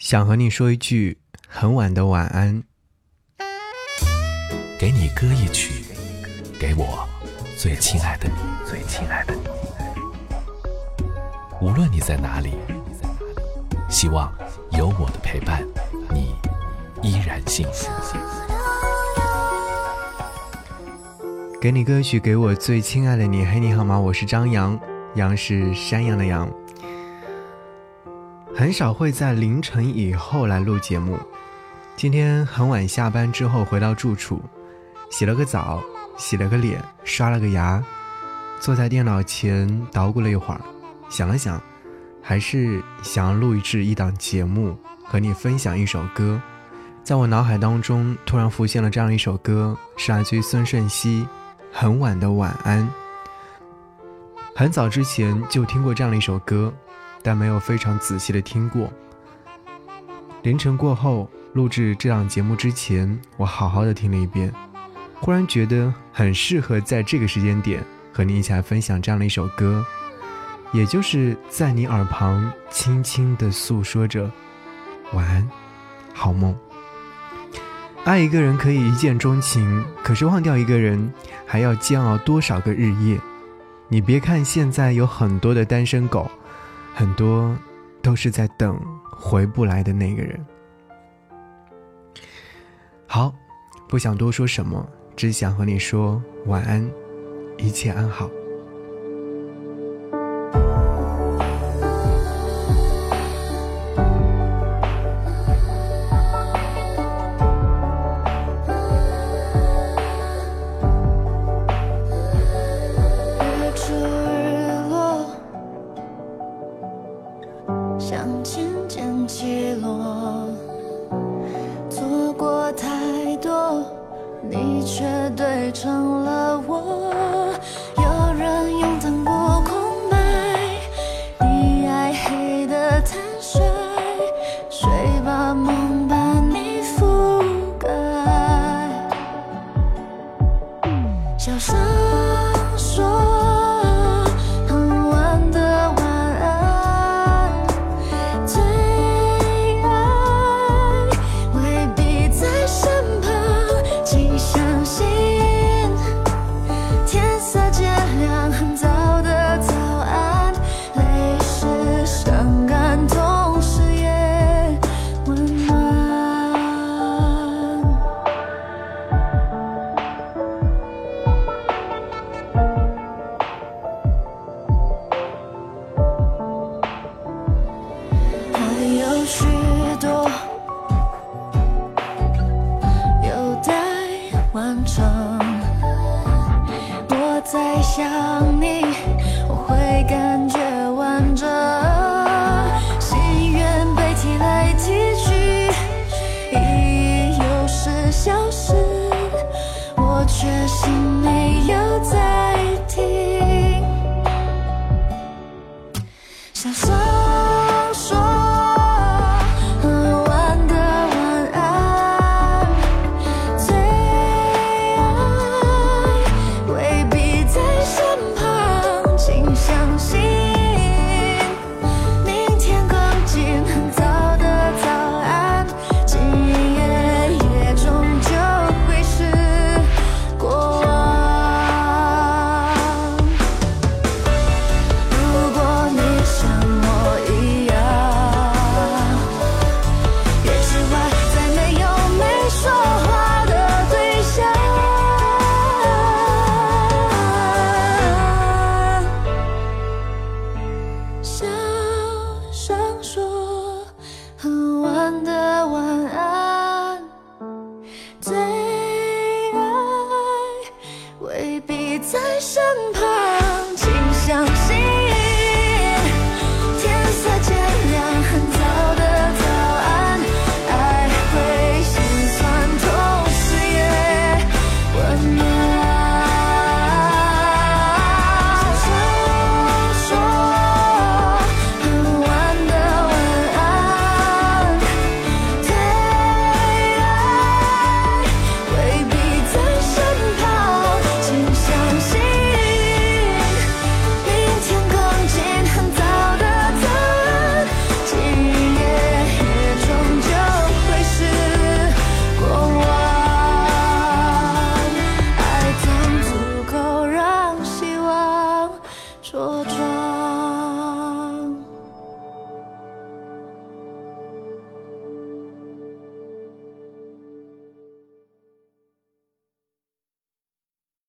想和你说一句很晚的晚安，给你歌一曲，给我最亲爱的你，最亲爱的你。无论你在哪里，希望有我的陪伴，你依然幸福。给你歌曲，给我最亲爱的你。嘿，你好吗？我是张扬，杨是山羊的羊。很少会在凌晨以后来录节目。今天很晚下班之后回到住处，洗了个澡，洗了个脸，刷了个牙，坐在电脑前捣鼓了一会儿，想了想，还是想要录制一档节目，和你分享一首歌。在我脑海当中突然浮现了这样一首歌，是来自于孙盛希，《很晚的晚安》。很早之前就听过这样的一首歌。但没有非常仔细的听过。凌晨过后录制这档节目之前，我好好的听了一遍，忽然觉得很适合在这个时间点和你一起来分享这样的一首歌，也就是在你耳旁轻轻的诉说着晚安，好梦。爱一个人可以一见钟情，可是忘掉一个人还要煎熬多少个日夜？你别看现在有很多的单身狗。很多都是在等回不来的那个人。好，不想多说什么，只想和你说晚安，一切安好。成了我。有人用灯补空白，你爱黑的坦率，谁把梦把你覆盖，小声。未必在身旁。